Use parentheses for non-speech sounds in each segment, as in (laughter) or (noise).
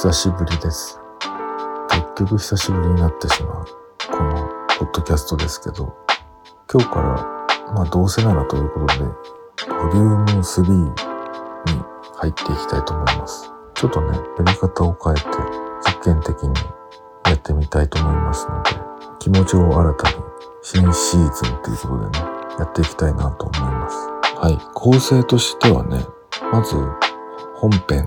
久しぶりです。結局久しぶりになってしまう、このポッドキャストですけど、今日から、まあどうせならということで、ボリューム3に入っていきたいと思います。ちょっとね、やり方を変えて、実験的にやってみたいと思いますので、気持ちを新たに新シーズンということでね、やっていきたいなと思います。はい、構成としてはね、まず本編、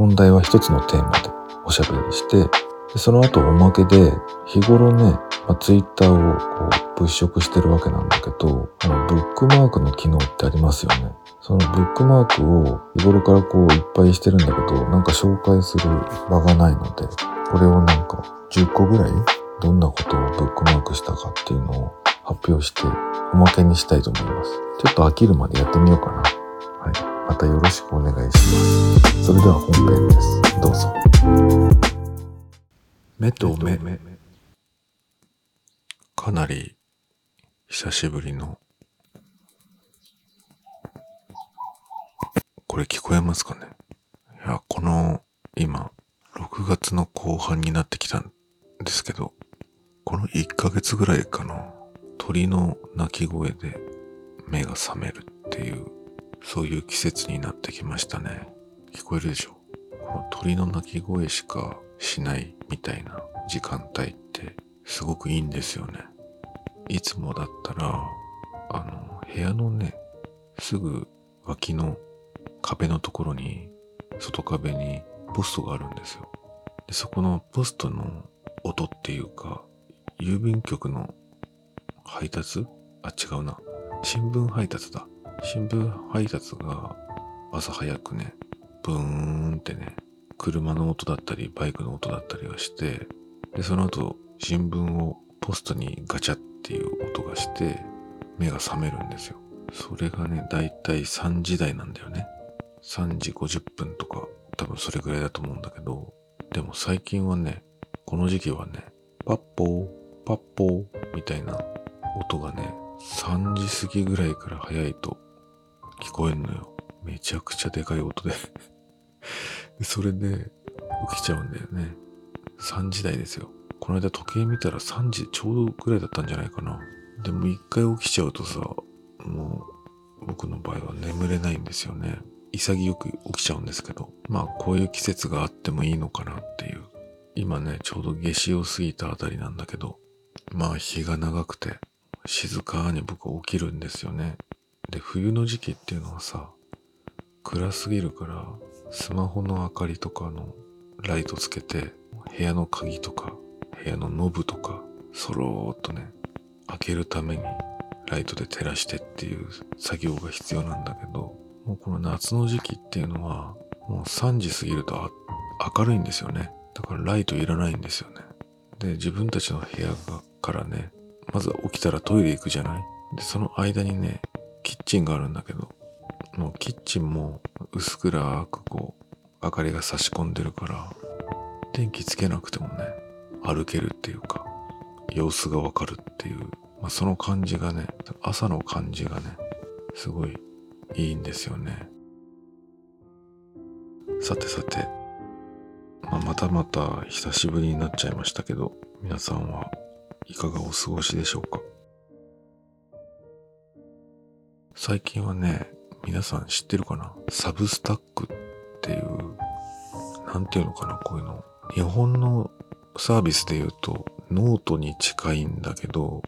本題は一つのテーマでおしゃべりして、でその後おまけで日頃ね、まあ、ツイッターをこう物色してるわけなんだけど、あのブックマークの機能ってありますよね。そのブックマークを日頃からこういっぱいしてるんだけど、なんか紹介する場がないので、これをなんか10個ぐらいどんなことをブックマークしたかっていうのを発表しておまけにしたいと思います。ちょっと飽きるまでやってみようかな。はい。またよろしくお願いします。それでは本編です。どうぞ。目と目。かなり久しぶりの。これ聞こえますかねいや、この今、6月の後半になってきたんですけど、この1ヶ月ぐらいかな、鳥の鳴き声で目が覚めるっていう、そういう季節になってきましたね。聞こえるでしょ？この鳥の鳴き声しかしないみたいな時間帯ってすごくいいんですよね。いつもだったら、あの、部屋のね、すぐ脇の壁のところに、外壁にポストがあるんですよ。でそこのポストの音っていうか、郵便局の配達？あ、違うな。新聞配達だ。新聞配達が朝早くね、ブーンってね、車の音だったり、バイクの音だったりがして、で、その後、新聞をポストにガチャっていう音がして、目が覚めるんですよ。それがね、だいたい3時台なんだよね。3時50分とか、多分それぐらいだと思うんだけど、でも最近はね、この時期はね、パッポー、パッポーみたいな音がね、3時過ぎぐらいから早いと聞こえんのよ。めちゃくちゃでかい音で (laughs) それで起きちゃうんだよね。3時台ですよ。この間時計見たら3時ちょうどぐらいだったんじゃないかな。でも一回起きちゃうとさ、もう僕の場合は眠れないんですよね。潔く起きちゃうんですけど、まあこういう季節があってもいいのかなっていう。今ね、ちょうど夏至を過ぎたあたりなんだけど、まあ日が長くて静かに僕起きるんですよね。で、冬の時期っていうのはさ、暗すぎるから、スマホの明かりとかのライトつけて、部屋の鍵とか、部屋のノブとか、そろーっとね、開けるためにライトで照らしてっていう作業が必要なんだけど、もうこの夏の時期っていうのは、もう3時過ぎると明るいんですよね。だからライトいらないんですよね。で、自分たちの部屋からね、まず起きたらトイレ行くじゃない？で、その間にね、チンがあるんだけど、もうキッチンも薄暗くこう、明かりが差し込んでるから、電気つけなくてもね、歩けるっていうか、様子がわかるっていう、まあ、その感じがね、朝の感じがね、すごいいいんですよね。さてさて、まあ、またまた久しぶりになっちゃいましたけど、皆さんはいかがお過ごしでしょうか？最近はね、皆さん知ってるかな？ Substack っていう、なんていうのかなこういうの。日本のサービスで言うとノートに近いんだけど、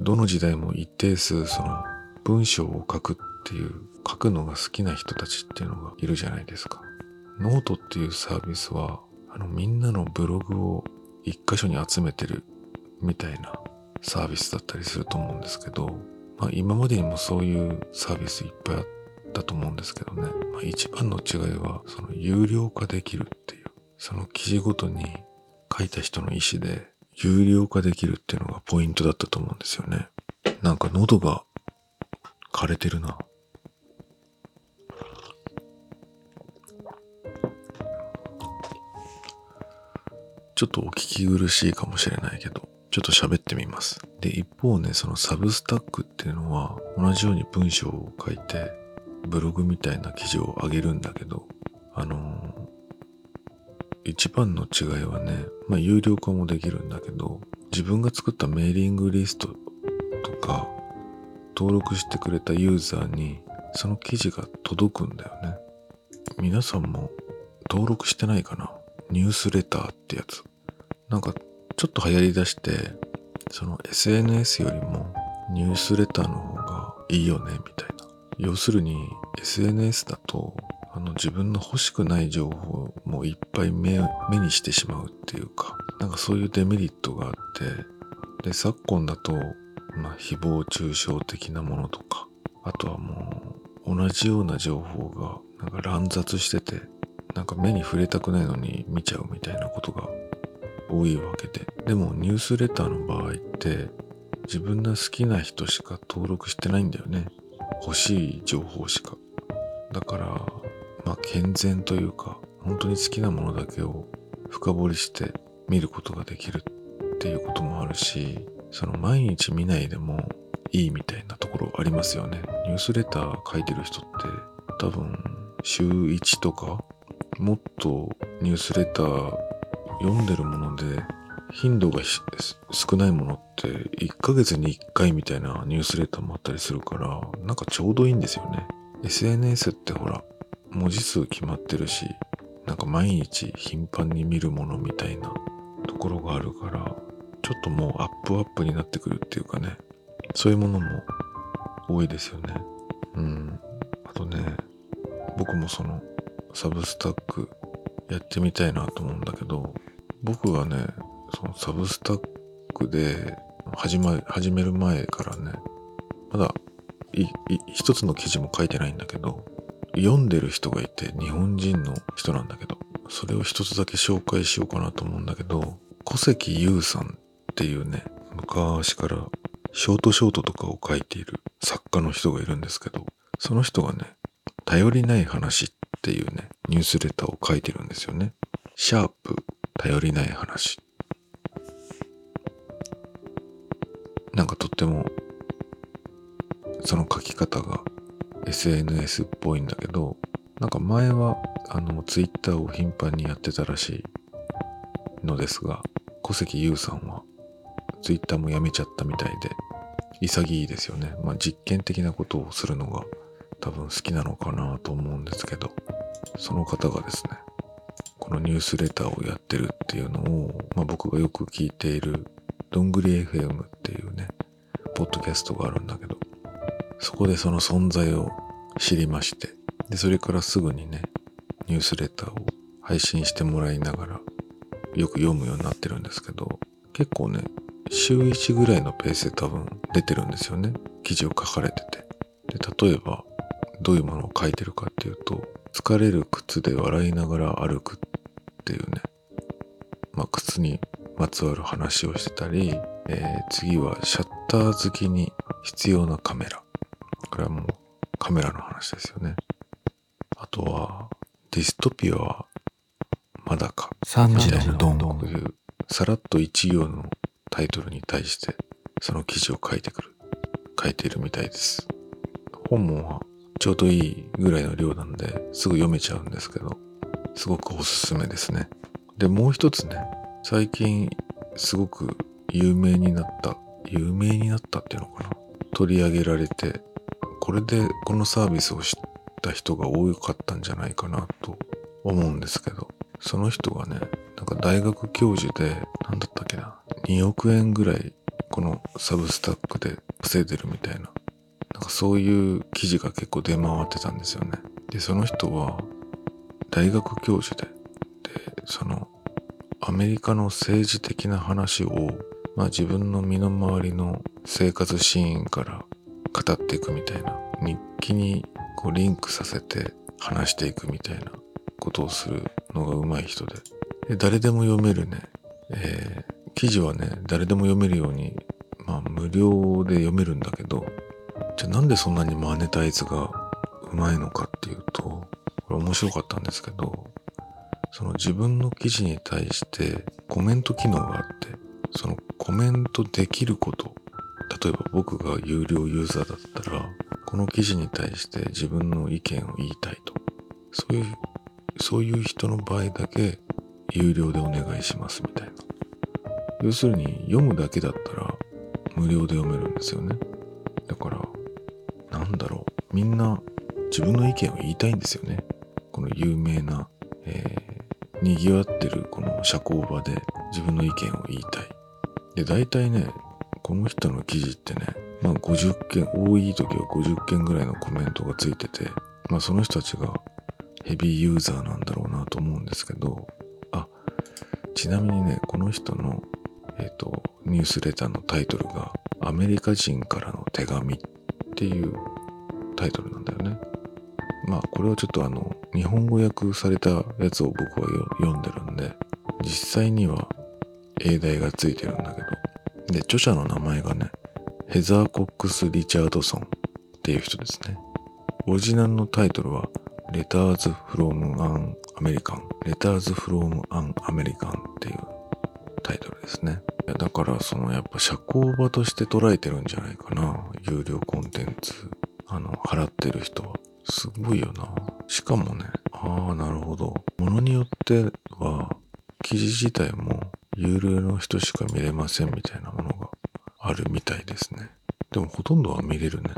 どの時代も一定数その文章を書くっていう、書くのが好きな人たちっていうのがいるじゃないですか。ノートっていうサービスは、あのみんなのブログを一箇所に集めてるみたいなサービスだったりすると思うんですけど、まあ今までにもそういうサービスいっぱいあったと思うんですけどね。まあ一番の違いは、その有料化できるっていう、その記事ごとに書いた人の意思で有料化できるっていうのがポイントだったと思うんですよね。なんか喉が枯れてるな。ちょっとお聞き苦しいかもしれないけど、ちょっと喋ってみます。で、一方ね、そのサブスタックっていうのは、同じように文章を書いて、ブログみたいな記事を上げるんだけど、あのー一番の違いはね、まあ有料化もできるんだけど、自分が作ったメーリングリストとか、登録してくれたユーザーにその記事が届くんだよね。皆さんも登録してないかな？ニュースレターってやつ。なんかちょっと流行りだして、その SNS よりもニュースレターの方がいいよね、みたいな。要するに SNS だとあの自分の欲しくない情報もいっぱい目目にしてしまうっていうか、なんかそういうデメリットがあって、で、昨今だと、まあ、誹謗中傷的なものとか、あとはもう同じような情報がなんか乱雑してて、なんか目に触れたくないのに見ちゃうみたいなことが多いわけで。でもニュースレターの場合って自分の好きな人しか登録してないんだよね。欲しい情報しか。だから、まあ健全というか、本当に好きなものだけを深掘りして見ることができるっていうこともあるし、その毎日見ないでもいいみたいなところありますよね。ニュースレター書いてる人って多分週1とかもっとニュースレター読んでるもので頻度が少ないものって1ヶ月に1回みたいなニュースレターもあったりするからなんかちょうどいいんですよね。SNS ってほら文字数決まってるしなんか毎日頻繁に見るものみたいなところがあるからちょっともうアップアップになってくるっていうかね。そういうものも多いですよね。うん。あとね僕もそのサブスタックやってみたいなと思うんだけど僕がねそのサブスタックで始ま始める前からねまだ一つの記事も書いてないんだけど読んでる人がいて日本人の人なんだけどそれを一つだけ紹介しようかなと思うんだけど小関優さんっていうね昔からショートショートとかを書いている作家の人がいるんですけどその人がね頼りない話っていうねニュースレターを書いてるんですよね。シャープ頼りない話。なんかとってもその書き方が SNS っぽいんだけどなんか前はあのツイッターを頻繁にやってたらしいのですが小関優さんはツイッターもやめちゃったみたいで潔いですよね。まあ実験的なことをするのが多分好きなのかなと思うんですけどその方がですねこのニュースレターをやってるっていうのを、まあ、僕がよく聞いているどんぐり FM っていうね、ポッドキャストがあるんだけど、そこでその存在を知りまして、で、それからすぐにね、ニュースレターを配信してもらいながら、よく読むようになってるんですけど、結構ね、週1ぐらいのペースで多分出てるんですよね。記事を書かれてて。で、例えば、どういうものを書いてるかっていうと、疲れる靴で笑いながら歩くっていうね、まあ、靴にまつわる話をしてたり、えー、次はシャッター好きに必要なカメラ。これはもうカメラの話ですよね。あとは、ディストピアはまだか。3時のドン。という、さらっと一行のタイトルに対して、その記事を書いてくる。書いているみたいです。本もちょうどいいぐらいの量なんで、すぐ読めちゃうんですけど、すごくおすすめですね。で、もう一つね、最近すごく有名になった、有名になったっていうのかな取り上げられて、これでこのサービスを知った人が多かったんじゃないかなと思うんですけど、その人がね、なんか大学教授で、なんだったっけな、2億円ぐらいこのサブスタックで防いでるみたいな、なんかそういう記事が結構出回ってたんですよね。で、その人は大学教授で、で、そのアメリカの政治的な話を、まあ、自分の身の回りの生活シーンから語っていくみたいな日記にこうリンクさせて話していくみたいなことをするのが上手い人で。で誰でも読めるね、えー、記事はね誰でも読めるようにまあ無料で読めるんだけどじゃあなんでそんなにマネタイズが上手いのかっていうとこれ面白かったんですけどその自分の記事に対してコメント機能があって、そのコメントできること、例えば僕が有料ユーザーだったら、この記事に対して自分の意見を言いたいと。そういう、そういう人の場合だけ有料でお願いしますみたいな。要するに読むだけだったら無料で読めるんですよね。だから、なんだろう。みんな自分の意見を言いたいんですよね。有名な、えー、賑わってるこの社交場で自分の意見を言いたい。で、大体ね、この人の記事ってね、まあ50件、多い時は50件ぐらいのコメントがついてて、まあその人たちがヘビーユーザーなんだろうなと思うんですけど、あ、ちなみにね、この人の、えっ、ー、と、ニュースレターのタイトルが、アメリカ人からの手紙っていうタイトルなんだよね。まあ、これはちょっとあの、日本語訳されたやつを僕は読んでるんで、実際には英題がついてるんだけど、で、著者の名前がね、ヘザー・コックス・リチャードソンっていう人ですね。オリジナルのタイトルは、Letters from an American Letters from an American っていうタイトルですね。だからそのやっぱ社交場として捉えてるんじゃないかな。有料コンテンツ、あの、払ってる人は。すごいよな。しかもね、ああ、なるほど。ものによっては、記事自体も有料の人しか見れませんみたいなものがあるみたいですね。でもほとんどは見れるね。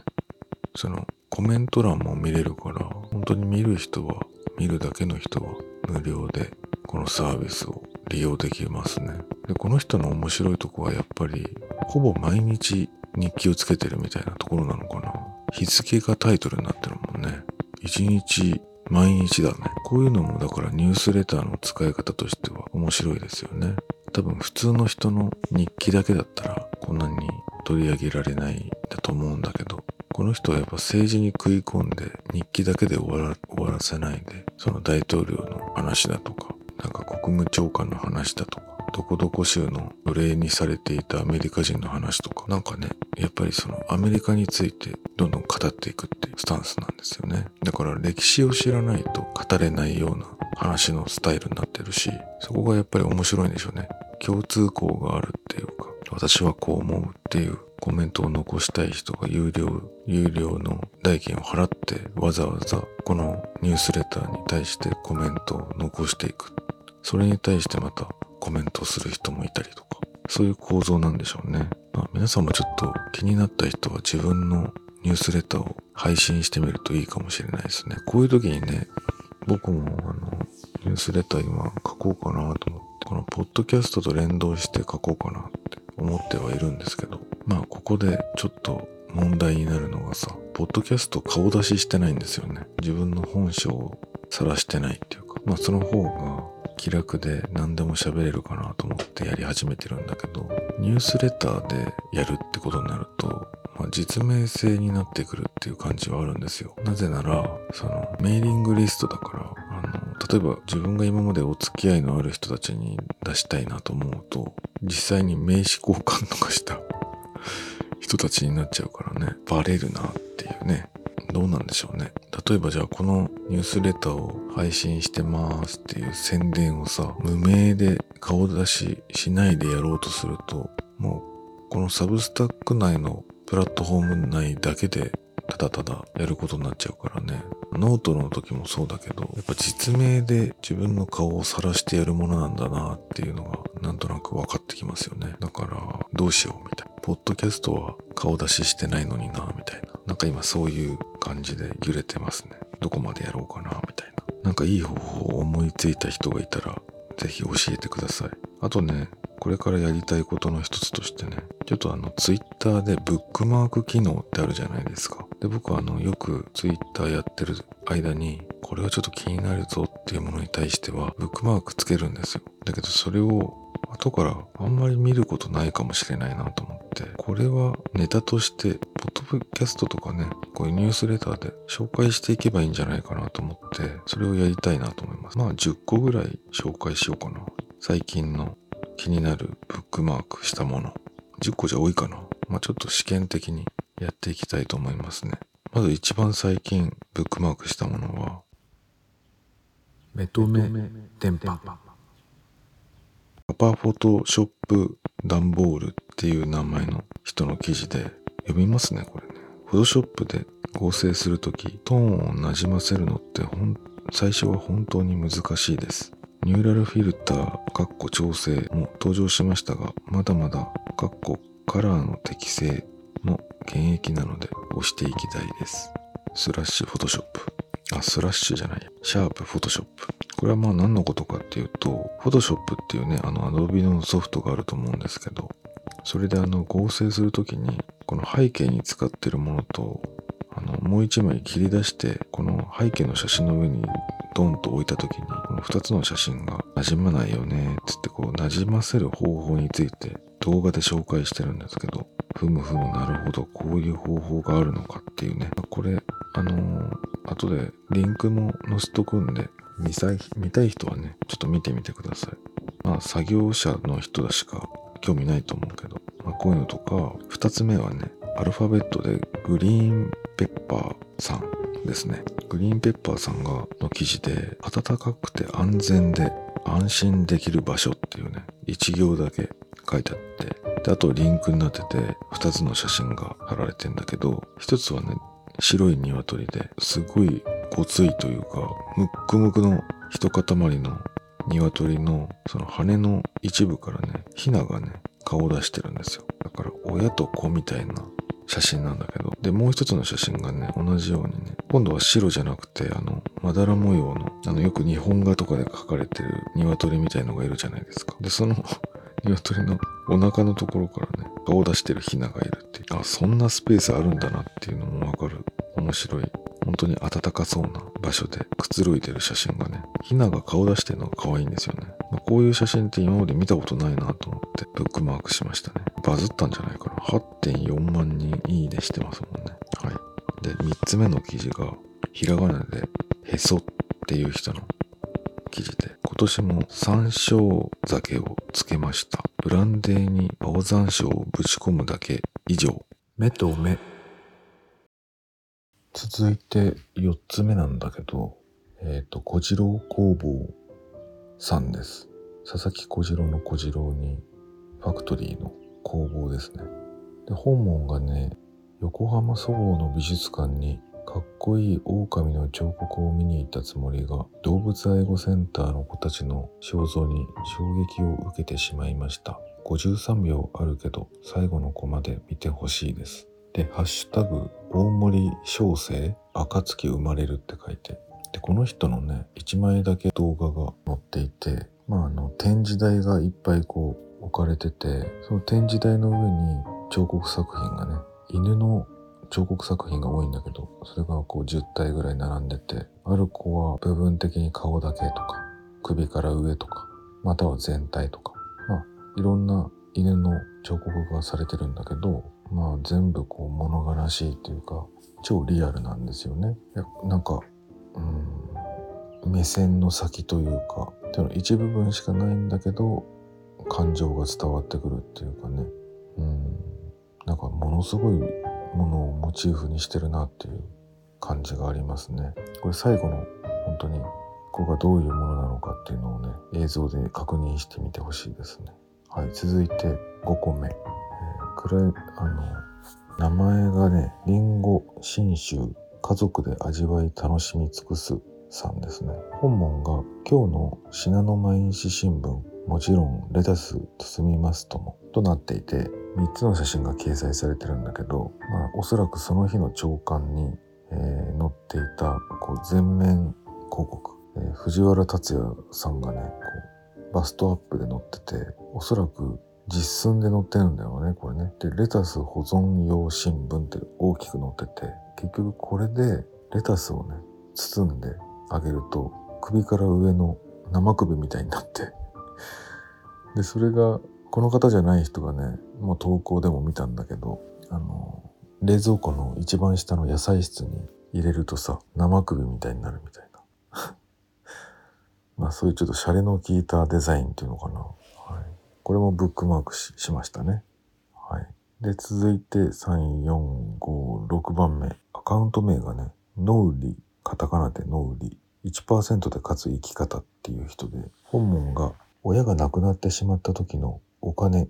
そのコメント欄も見れるから、本当に見る人は、見るだけの人は無料でこのサービスを利用できますね。で、この人の面白いとこはやっぱり、ほぼ毎日日記をつけてるみたいなところなのかな。日付がタイトルになってるもんね。一日毎日だね。こういうのもだからニュースレターの使い方としては面白いですよね。多分普通の人の日記だけだったらこんなに取り上げられないだと思うんだけど、この人はやっぱ政治に食い込んで日記だけで終わら終わらせないで、その大統領の話だとか、なんか国務長官の話だとか、どこどこ州の奴隷にされていたアメリカ人の話とか、なんかね、やっぱりそのアメリカについてどんどん語っていくっていうスタンスなんですよね。だから歴史を知らないと語れないような話のスタイルになってるし、そこがやっぱり面白いんでしょうね。共通項があるっていうか、私はこう思うっていうコメントを残したい人が有料、有料の代金を払ってわざわざこのニュースレターに対してコメントを残していく。それに対してまたコメントする人もいたりとか、そういう構造なんでしょうね。まあ、皆さんもちょっと気になった人は自分のニュースレターを配信してみるといいかもしれないですね。こういう時にね、僕もあの、ニュースレター今書こうかなと思って、このポッドキャストと連動して書こうかなって思ってはいるんですけど、まあここでちょっと問題になるのがさ、ポッドキャスト顔出ししてないんですよね。自分の本性を晒してないっていうか、まあその方が気楽で何でも喋れるかなと思ってやり始めてるんだけど、ニュースレターでやるってことになると、まあ、実名制になってくるっていう感じはあるんですよ。なぜなら、そのメーリングリストだから、あの、例えば自分が今までお付き合いのある人たちに出したいなと思うと、実際に名刺交換とかした (laughs) 人たちになっちゃうからね、バレるなっていうね。どうなんでしょうね。例えばじゃあこのニュースレターを配信してますっていう宣伝をさ、無名で顔出ししないでやろうとすると、もうこのサブスタック内のプラットフォーム内だけでただただやることになっちゃうからね。ノートの時もそうだけど、やっぱ実名で自分の顔を晒してやるものなんだなっていうのがなんとなく分かってきますよね。だから、どうしようみたいな。ポッドキャストは顔出ししてないのにな、みたいな。なんか今そういう感じで揺れてますね。どこまでやろうかな、みたいな。なんかいい方法を思いついた人がいたら、ぜひ教えてください。あとね、これからやりたいことの一つとしてね、ちょっとあの、ツイッターでブックマーク機能ってあるじゃないですか。で、僕はあの、よくツイッターやってる間に、これはちょっと気になるぞっていうものに対しては、ブックマークつけるんですよ。だけどそれを後からあんまり見ることないかもしれないなと思って、これはネタとして、ポッドキャストとかね、こういうニュースレターで紹介していけばいいんじゃないかなと思って、それをやりたいなと思います。まあ10個ぐらい紹介しようかな。最近の気になるブックマークしたもの。10個じゃ多いかな。まあちょっと試験的にやっていきたいと思いますね。まず一番最近ブックマークしたものは、メトメ電波。パパフォトショップダンボールっていう名前の人の記事で読みますね、これね。フォトショップで合成するとき、トーンをなじませるのってほん最初は本当に難しいです。ニューラルフィルター、カッコ調整も登場しましたが、まだまだ、カッコカラーの適正も現役なので押していきたいです。スラッシュフォトショップ。あ、スラッシュじゃない。シャープフォトショップ。これはまあ何のことかっていうと、フォトショップっていうね、あの Adobe のソフトがあると思うんですけど、それであの合成するときに、この背景に使ってるものと、あのもう一枚切り出して、この背景の写真の上にドンと置いたときに、この二つの写真が馴染まないよね、つってこう馴染ませる方法について動画で紹介してるんですけど、ふむふむなるほど、こういう方法があるのかっていうね。これ、あのー後でリンクも載せとくんで、見たい見たい人はね、ちょっと見てみてください。まあ、作業者の人だしか興味ないと思うけど、まあ、こういうのとか、二つ目はね、アルファベットでグリーンペッパーさんですね。グリーンペッパーさんがの記事で、暖かくて安全で安心できる場所っていうね、一行だけ書いてあって、で、あとリンクになってて、二つの写真が貼られてんだけど、一つはね、白い鶏ですごいごついというか、むっくむくの一塊の鶏のその羽の一部からね、ヒナがね、顔を出してるんですよ。だから親と子みたいな写真なんだけど。で、もう一つの写真がね、同じようにね、今度は白じゃなくて、あの、まだら模様の、あの、よく日本画とかで描かれてる鶏みたいのがいるじゃないですか。で、その (laughs) 鶏のお腹のところからね、顔を出してるヒナがいるっていう。あ、そんなスペースあるんだなっていうのもわかる。面白い。本当に暖かそうな場所でくつろいでる写真がね、ヒナが顔出してるのが可愛いんですよね。まあこういう写真って今まで見たことないなと思ってブックマークしましたね。バズったんじゃないかな。8.4万人いいねしてますもんね。はい。で、3つ目の記事が、ひらがなで、へそっていう人の記事で、今年も山椒酒をつけました。ブランデーに青山椒をぶち込むだけ以上。目と目。続いて4つ目なんだけど、えっ、と、小次郎工房さんです。佐々木小次郎の小次郎にファクトリーの工房ですね。で、本門がね、横浜そごうの美術館にかっこいい狼の彫刻を見に行ったつもりが動物愛護センターの子たちの肖像に衝撃を受けてしまいました53秒あるけど最後のコマで見てほしいですで「ハッシュタグ大森小生暁生まれる」って書いて。でこの人のね1枚だけ動画が載っていてまああの展示台がいっぱいこう置かれててその展示台の上に彫刻作品がね犬の彫刻作品が多いんだけど、それがこう10体ぐらい並んでて、ある子は部分的に顔だけとか、首から上とか、または全体とか、まあ、いろんな犬の彫刻がされてるんだけど、まあ全部こう物悲しいというか、超リアルなんですよね。いやなんか、うん、目線の先というか、でも一部分しかないんだけど、感情が伝わってくるっていうかね、うん、なんかものすごいものをモチーフにしてるなっていう感じがありますね。これ最後の本当にここがどういうものなのかっていうのをね映像で確認してみてほしいですね。はい続いて5個目、えー、暗いあの名前がねりんご信州家族で味わい楽しみ尽くすさんですね。本文が今日の信濃毎日新聞もちろんレタス包みますともとなっていて3つの写真が掲載されてるんだけど、まあ、おそらくその日の朝刊に、えー載っていたこう全面広告、えー藤原竜也さんがねこうバストアップで載ってておそらく実寸で載ってるんだよねこれね。でレタス保存用新聞って大きく載ってて結局これでレタスをね包んであげると首から上の生首みたいになって。でそれがこの方じゃない人がねもう投稿でも見たんだけどあの冷蔵庫の一番下の野菜室に入れるとさ生首みたいになるみたいな。(laughs) まあそういうちょっとシャレの効いたデザインっていうのかな、これもブックマークしましたね。はい。で続いて3456番目アカウント名がねノウリカタカナでノウリ1%で勝つ生き方っていう人で本文が親が亡くなってしまった時のお金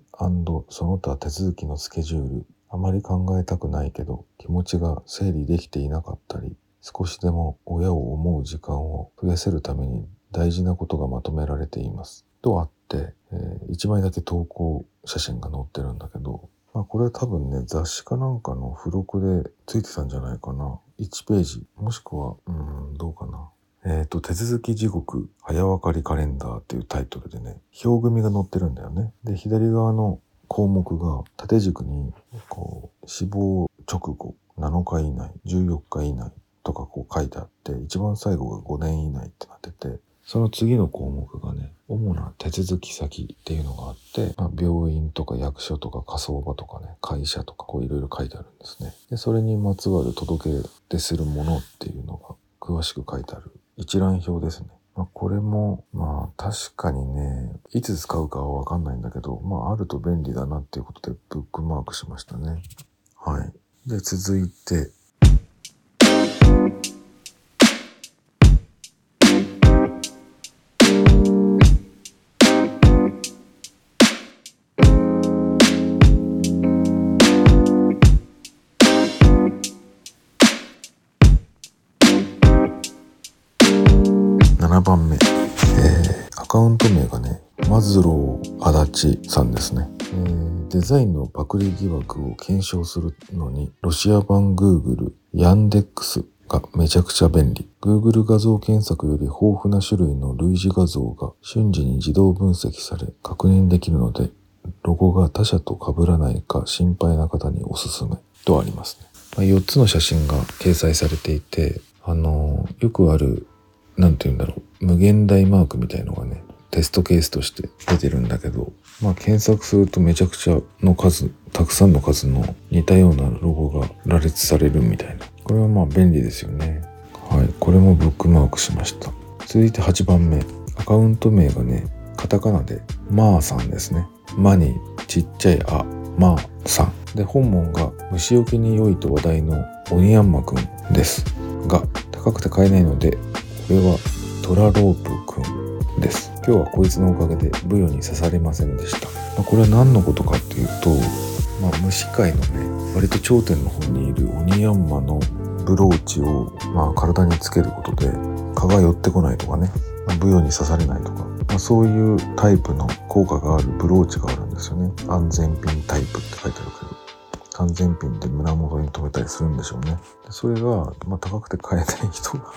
その他手続きのスケジュール。あまり考えたくないけど気持ちが整理できていなかったり少しでも親を思う時間を増やせるために大事なことがまとめられています。とあって、え1枚だけ投稿写真が載ってるんだけど、まあ、これ多分ね、雑誌かなんかの付録でついてたんじゃないかな。1ページ、もしくは、うん、どうかな。えっ、と、手続き地獄早分かりカレンダーっていうタイトルでね、表組が載ってるんだよね。で、左側の項目が縦軸に、こう、死亡直後7日以内、14日以内とかこう書いてあって、一番最後が5年以内ってなってて、その次の項目がね、主な手続き先っていうのがあって、まあ、病院とか役所とか火葬場とかね、会社とかこういろいろ書いてあるんですね。で、それにまつわる届け出するものっていうのが詳しく書いてある一覧表ですね。まあ、これも、まあ確かにね、いつ使うかはわかんないんだけど、まああると便利だなっていうことでブックマークしましたね。はい。で、続いて、番目、えー、アカウント名がね、マズロー足立さんですね、えーデザインのパクリ疑惑を検証するのに、ロシア版 Google、ヤンデックスがめちゃくちゃ便利。Google 画像検索より豊富な種類の類似画像が瞬時に自動分析され確認できるので、ロゴが他社と被らないか心配な方におすすめとありますね。まあ、4つの写真が掲載されていて、あのーよくあるなんて言うんだろう、無限大マークみたいのがね、テストケースとして出てるんだけど、まあ検索するとめちゃくちゃの数、たくさんの数の似たようなロゴが羅列されるみたいな。これはまあ便利ですよね。はい、これもブックマークしました。続いて8番目。アカウント名がね、カタカナで、まーさんですね。まにちっちゃいあ、まーさん。で、本文が虫除けに良いと話題のオニヤンマくんです。が、高くて買えないので、これはトラロープくんです。今日はこいつのおかげでブヨに刺されませんでした。まこれは何のことかっていうと、まあ、虫界のね、割と頂点の方にいるオニヤンマのブローチを、まあ、体につけることで蚊が寄ってこないとかね、まあブヨに刺されないとか、まあ、そういうタイプの効果があるブローチがあるんですよね。安全ピンタイプって書いてあるけど。安全ピンで胸元に留めたりするんでしょうね。それが、まあ、高くて買えない人が、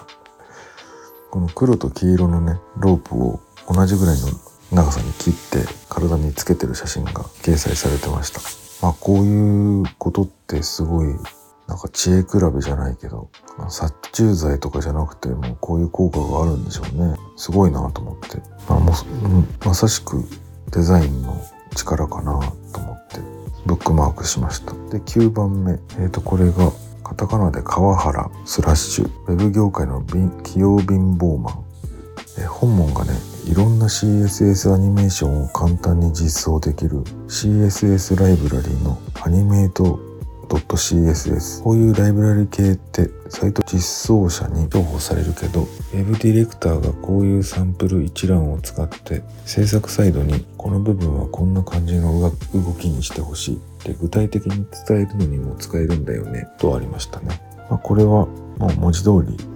この黒と黄色のね、ロープを同じぐらいの長さに切って体につけてる写真が掲載されてました。まあこういうことってすごいなんか知恵比べじゃないけど、殺虫剤とかじゃなくてもうこういう効果があるんでしょうね。すごいなと思って。まあもう、んまさしくデザインの力かなと思ってブックマークしました。で、9番目。えっ、と、これがカタカナで川原スラッシュ。ウェブ業界の器用貧乏マン。え本門がねいろんな CSS アニメーションを簡単に実装できる CSS ライブラリのアニメート .css こういうライブラリ系ってサイト実装者に重宝されるけど Web ディレクターがこういうサンプル一覧を使って制作サイドにこの部分はこんな感じの動きにしてほしいって具体的に伝えるのにも使えるんだよねとありましたね。まあ、これはもう文字通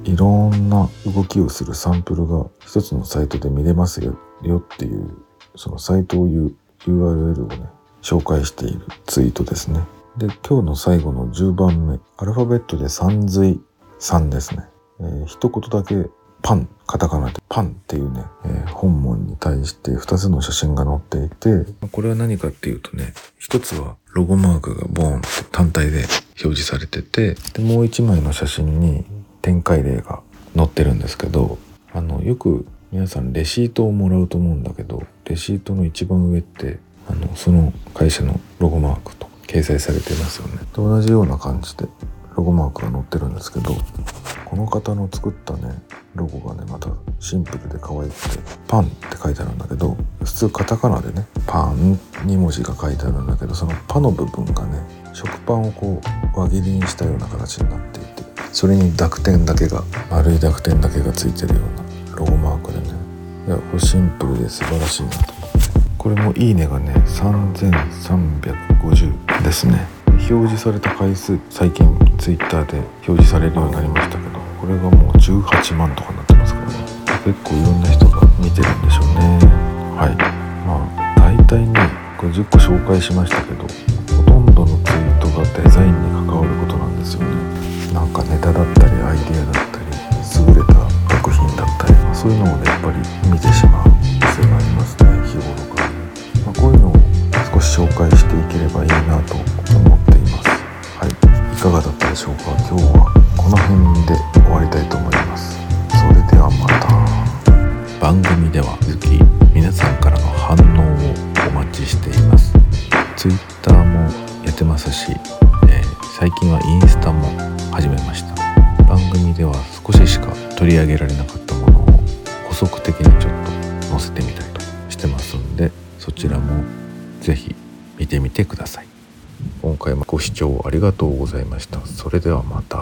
りいろんな動きをするサンプルが一つのサイトで見れますよっていうそのサイトを言う URL をね紹介しているツイートですね。で今日の最後の10番目アルファベットで三髄3ですね。えー一言だけパンカタカナでパンっていうね、えー本文に対して2つの写真が載っていてこれは何かっていうとね一つはロゴマークがボーンって単体で表示されててでもう一枚の写真に展開例が載ってるんですけどあのよく皆さんレシートをもらうと思うんだけどレシートの一番上ってあのその会社のロゴマークと掲載されてますよね。と同じような感じでロゴマークが載ってるんですけどこの方の作ったねロゴがねまたシンプルで可愛くてパンって書いてあるんだけど普通カタカナでねパン2文字が書いてあるんだけどそのパの部分がね食パンをこう輪切りにしたような形になっていてそれに濁点だけが丸い濁点だけがついてるようなロゴマークでね。いやこれシンプルで素晴らしいなと思って。これもいいねがね3350ですね。表示された回数最近 Twitter で表示されるようになりましたけどこれがもう18万とかになってますからね。結構いろんな人が見てるんでしょうね。はい。まあ大体ねこれ10個紹介しましたけどがとうございました。それではまた。